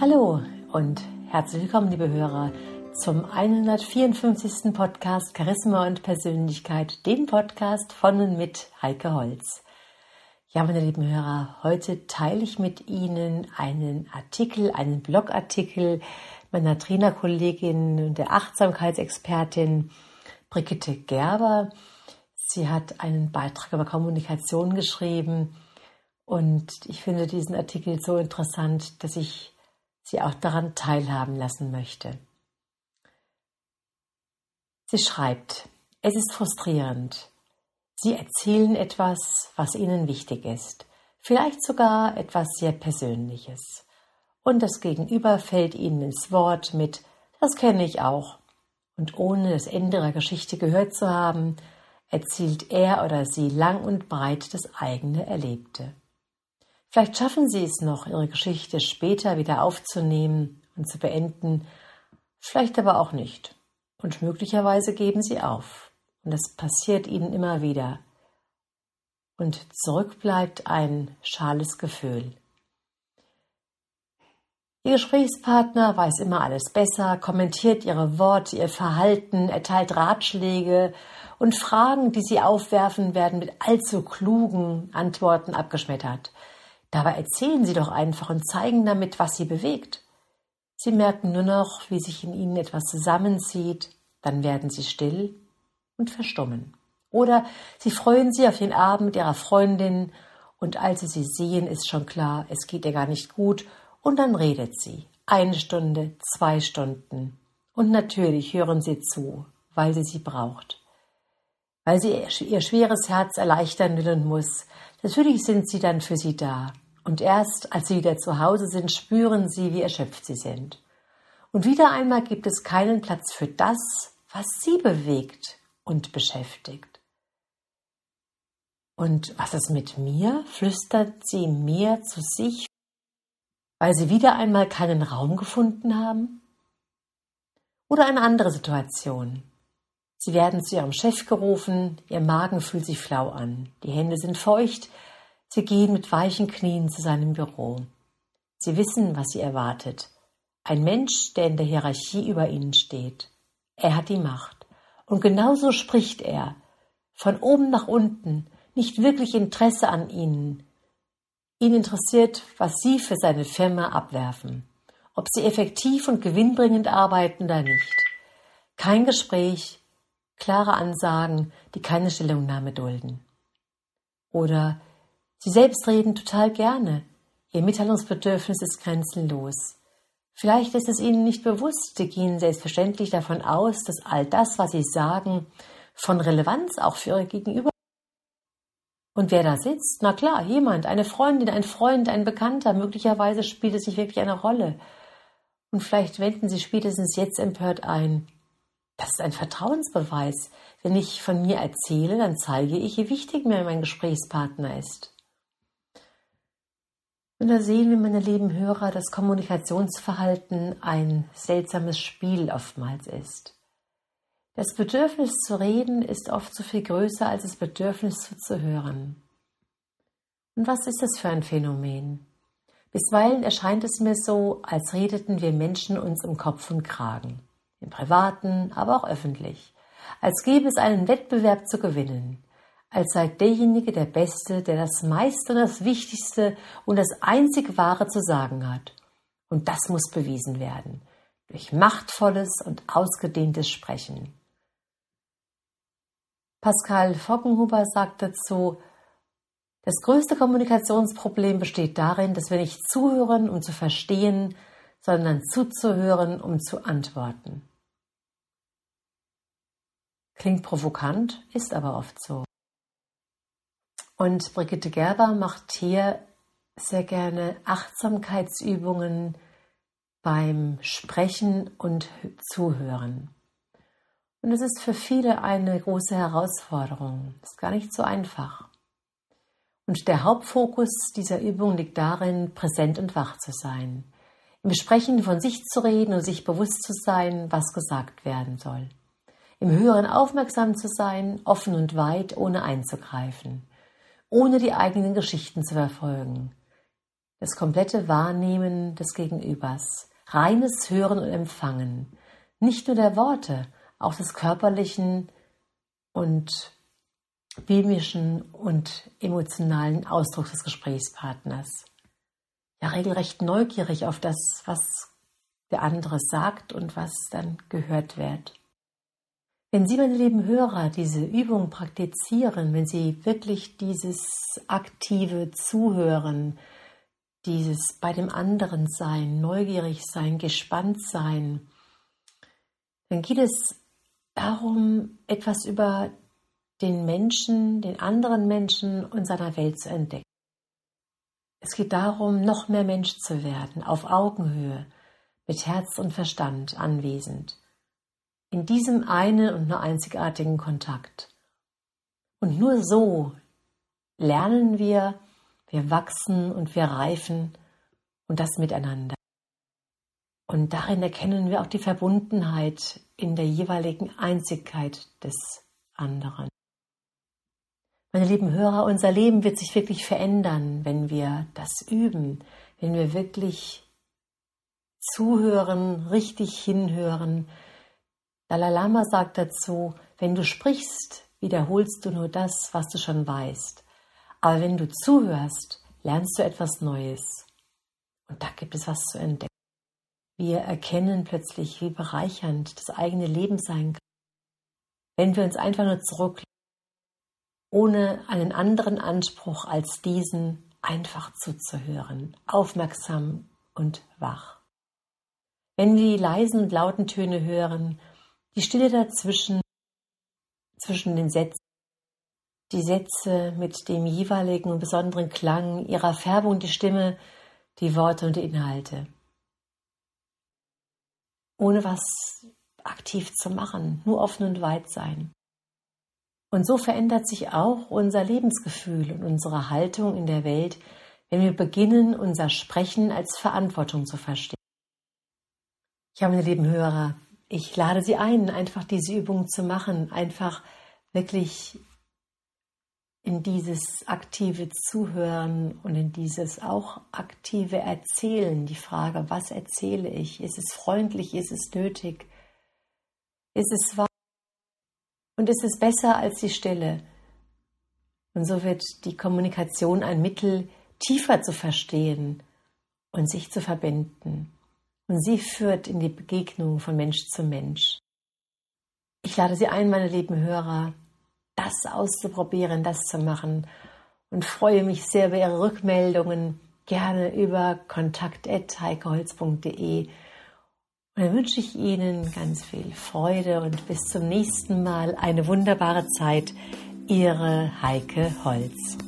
Hallo und herzlich willkommen, liebe Hörer, zum 154. Podcast Charisma und Persönlichkeit, dem Podcast von und mit Heike Holz. Ja, meine lieben Hörer, heute teile ich mit Ihnen einen Artikel, einen Blogartikel meiner Trainerkollegin und der Achtsamkeitsexpertin Brigitte Gerber. Sie hat einen Beitrag über Kommunikation geschrieben und ich finde diesen Artikel so interessant, dass ich sie auch daran teilhaben lassen möchte. Sie schreibt, es ist frustrierend. Sie erzählen etwas, was Ihnen wichtig ist, vielleicht sogar etwas sehr Persönliches. Und das Gegenüber fällt Ihnen ins Wort mit, das kenne ich auch. Und ohne das Ende der Geschichte gehört zu haben, erzählt er oder sie lang und breit das eigene Erlebte. Vielleicht schaffen Sie es noch, Ihre Geschichte später wieder aufzunehmen und zu beenden, vielleicht aber auch nicht. Und möglicherweise geben Sie auf. Und das passiert Ihnen immer wieder. Und zurück bleibt ein schales Gefühl. Ihr Gesprächspartner weiß immer alles besser, kommentiert Ihre Worte, Ihr Verhalten, erteilt Ratschläge und Fragen, die Sie aufwerfen, werden mit allzu klugen Antworten abgeschmettert. Dabei erzählen Sie doch einfach und zeigen damit, was Sie bewegt. Sie merken nur noch, wie sich in Ihnen etwas zusammenzieht, dann werden Sie still und verstummen. Oder Sie freuen sich auf den Abend Ihrer Freundin und als Sie sie sehen, ist schon klar, es geht ihr gar nicht gut und dann redet sie. Eine Stunde, zwei Stunden. Und natürlich hören Sie zu, weil sie sie braucht. Weil sie ihr schweres Herz erleichtern will und muss, Natürlich sind sie dann für sie da. Und erst als sie wieder zu Hause sind, spüren sie, wie erschöpft sie sind. Und wieder einmal gibt es keinen Platz für das, was sie bewegt und beschäftigt. Und was ist mit mir? flüstert sie mir zu sich, weil sie wieder einmal keinen Raum gefunden haben? Oder eine andere Situation. Sie werden zu ihrem Chef gerufen, ihr Magen fühlt sich flau an, die Hände sind feucht, sie gehen mit weichen Knien zu seinem Büro. Sie wissen, was sie erwartet. Ein Mensch, der in der Hierarchie über ihnen steht. Er hat die Macht. Und genauso spricht er. Von oben nach unten, nicht wirklich Interesse an ihnen. Ihn interessiert, was sie für seine Firma abwerfen. Ob sie effektiv und gewinnbringend arbeiten oder nicht. Kein Gespräch, klare Ansagen, die keine Stellungnahme dulden. Oder Sie selbst reden total gerne. Ihr Mitteilungsbedürfnis ist grenzenlos. Vielleicht ist es Ihnen nicht bewusst, Sie gehen selbstverständlich davon aus, dass all das, was Sie sagen, von Relevanz auch für Ihre Gegenüber und wer da sitzt? Na klar, jemand, eine Freundin, ein Freund, ein Bekannter. Möglicherweise spielt es sich wirklich eine Rolle. Und vielleicht wenden Sie spätestens jetzt empört ein. Das ist ein Vertrauensbeweis. Wenn ich von mir erzähle, dann zeige ich, wie wichtig mir mein Gesprächspartner ist. Und da sehen wir, meine lieben Hörer, dass Kommunikationsverhalten ein seltsames Spiel oftmals ist. Das Bedürfnis zu reden ist oft so viel größer als das Bedürfnis zuzuhören. Und was ist das für ein Phänomen? Bisweilen erscheint es mir so, als redeten wir Menschen uns im Kopf und Kragen im privaten, aber auch öffentlich, als gäbe es einen Wettbewerb zu gewinnen, als sei derjenige der Beste, der das meiste und das Wichtigste und das einzig Wahre zu sagen hat. Und das muss bewiesen werden, durch machtvolles und ausgedehntes Sprechen. Pascal Fockenhuber sagt dazu, das größte Kommunikationsproblem besteht darin, dass wir nicht zuhören, um zu verstehen, sondern zuzuhören, um zu antworten. Klingt provokant, ist aber oft so. Und Brigitte Gerber macht hier sehr gerne Achtsamkeitsübungen beim Sprechen und Zuhören. Und es ist für viele eine große Herausforderung. Ist gar nicht so einfach. Und der Hauptfokus dieser Übung liegt darin, präsent und wach zu sein. Im Sprechen von sich zu reden und sich bewusst zu sein, was gesagt werden soll im Höheren aufmerksam zu sein, offen und weit, ohne einzugreifen, ohne die eigenen Geschichten zu verfolgen. das komplette Wahrnehmen des Gegenübers, reines Hören und Empfangen, nicht nur der Worte, auch des körperlichen und mimischen und emotionalen Ausdrucks des Gesprächspartners. Ja, regelrecht neugierig auf das, was der andere sagt und was dann gehört wird. Wenn Sie, meine lieben Hörer, diese Übung praktizieren, wenn Sie wirklich dieses aktive Zuhören, dieses bei dem anderen sein, neugierig sein, gespannt sein, dann geht es darum, etwas über den Menschen, den anderen Menschen und seiner Welt zu entdecken. Es geht darum, noch mehr Mensch zu werden, auf Augenhöhe, mit Herz und Verstand anwesend in diesem einen und nur einzigartigen Kontakt. Und nur so lernen wir, wir wachsen und wir reifen und das miteinander. Und darin erkennen wir auch die Verbundenheit in der jeweiligen Einzigkeit des anderen. Meine lieben Hörer, unser Leben wird sich wirklich verändern, wenn wir das üben, wenn wir wirklich zuhören, richtig hinhören, Dalai Lama sagt dazu, wenn du sprichst, wiederholst du nur das, was du schon weißt. Aber wenn du zuhörst, lernst du etwas Neues. Und da gibt es was zu entdecken. Wir erkennen plötzlich, wie bereichernd das eigene Leben sein kann, wenn wir uns einfach nur zurücklegen, ohne einen anderen Anspruch als diesen, einfach zuzuhören, aufmerksam und wach. Wenn wir die leisen und lauten Töne hören, die Stille dazwischen, zwischen den Sätzen, die Sätze mit dem jeweiligen und besonderen Klang, ihrer Färbung, die Stimme, die Worte und die Inhalte. Ohne was aktiv zu machen, nur offen und weit sein. Und so verändert sich auch unser Lebensgefühl und unsere Haltung in der Welt, wenn wir beginnen, unser Sprechen als Verantwortung zu verstehen. Ich habe, meine lieben Hörer, ich lade Sie ein, einfach diese Übung zu machen, einfach wirklich in dieses aktive Zuhören und in dieses auch aktive Erzählen, die Frage, was erzähle ich? Ist es freundlich? Ist es nötig? Ist es wahr? Und ist es besser als die Stille? Und so wird die Kommunikation ein Mittel, tiefer zu verstehen und sich zu verbinden und sie führt in die Begegnung von Mensch zu Mensch. Ich lade Sie ein, meine lieben Hörer, das auszuprobieren, das zu machen und freue mich sehr über Ihre Rückmeldungen, gerne über kontakt.heikeholz.de. Und dann wünsche ich Ihnen ganz viel Freude und bis zum nächsten Mal eine wunderbare Zeit. Ihre Heike Holz.